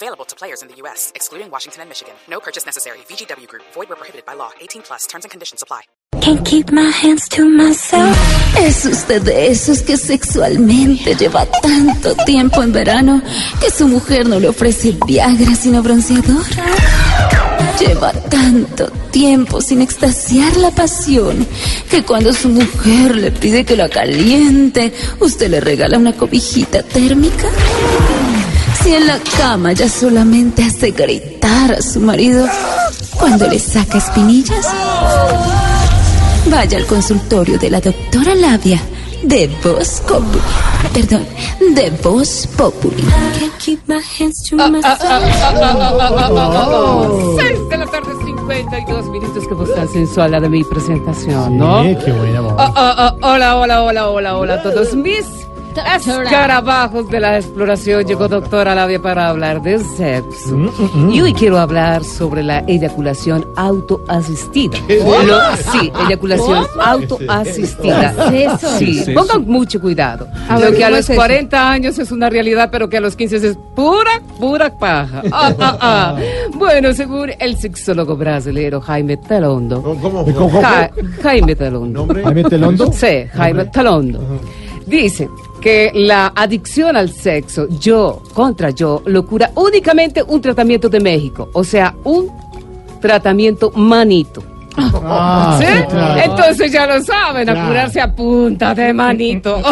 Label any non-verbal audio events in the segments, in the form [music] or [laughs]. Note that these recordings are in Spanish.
Available to players in the U.S., excluding Washington and Michigan. No purchase necessary. VGW Group. Void where prohibited by law. 18 plus. Terms and conditions apply. Can't keep my hands to myself. Es usted de esos que sexualmente lleva tanto tiempo en verano que su mujer no le ofrece Viagra sino bronceador. Lleva tanto tiempo sin extasiar la pasión que cuando su mujer le pide que la caliente, usted le regala una cobijita térmica. Si en la cama ya solamente hace gritar a su marido cuando le saca espinillas. Vaya al consultorio de la doctora Labia de Voz Populi. Perdón, de Voz Populi. Can't keep my hands to myself. 6 de la tarde, 52 minutos. Que voz tan sensual la de mi presentación, ¿no? Sí, qué buena voz. Oh, oh, oh, hola, hola, hola, hola, hola a todos mis escarabajos de la exploración. Llegó doctora Labia para hablar de sexo. Mm, Y hoy quiero hablar sobre la eyaculación autoasistida. Lo- sí, eyaculación autoasistida. Sí, pongan mucho cuidado. Lo que a los 40 años es una realidad, pero que a los 15 es pura, pura paja. [laughs] Ah, ah, ah. Bueno, según el sexólogo brasileño Jaime Talondo. ¿Cómo? ¿Cómo? Ja- Jaime Talondo. ¿Nombre? ¿Jaime Telondo? Sí, Jaime Talondo. Dice que la adicción al sexo, yo contra yo, lo cura únicamente un tratamiento de México, o sea, un tratamiento manito. Ah, ¿Sí? sí, claro. Entonces ya lo saben, a Claro. curarse a punta de manito. [laughs]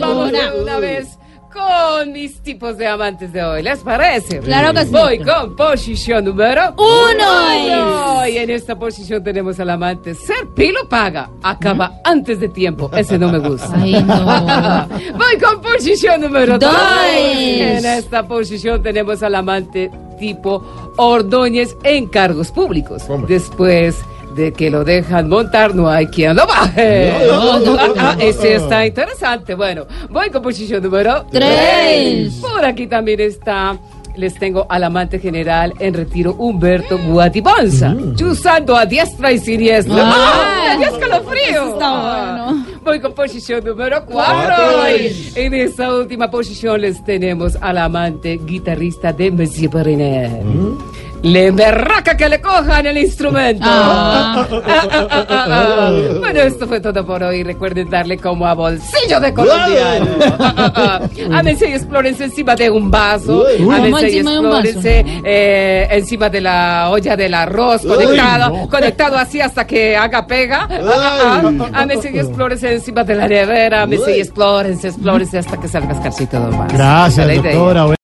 Vamos una vez con mis tipos de amantes de hoy. ¿Les parece? Claro que sí. Voy con posición número Uno. uno. En esta posición tenemos al amante. Ser pilo paga. Acaba antes de tiempo. Ese no me gusta. Ay, no. [laughs] Voy con posición número dos. Dos. En esta posición tenemos al amante tipo Ordóñez en cargos públicos. ¿Cómo? Después de que lo dejan montar, no hay quien lo baje. No, no, no, Ah, no. ese está interesante. Bueno, voy con posición número Tres. Por aquí también está. Les tengo al amante general en retiro Humberto Guatiponza, chuzando a diestra y siniestra. ¡Ah! ¡Qué escalofrío! Ah, Voy con posición número 4. En esta última posición les tenemos al amante guitarrista de Monsieur Perinet. Le berraca que le cojan el instrumento. Ah. [laughs] Bueno, esto fue todo por hoy. Recuerden darle como a bolsillo de colombiano. [laughs] Ámense y explórense encima de un vaso. ¿Cómo Ámense y de un vaso? explórense eh, encima de la olla del arroz, conectado, no. conectado así hasta que haga pega. [laughs] Ámense y explórense encima de la nevera. Ámense y explórense, explórense hasta que salga escarcito más. Gracias, Esa es la idea. doctora.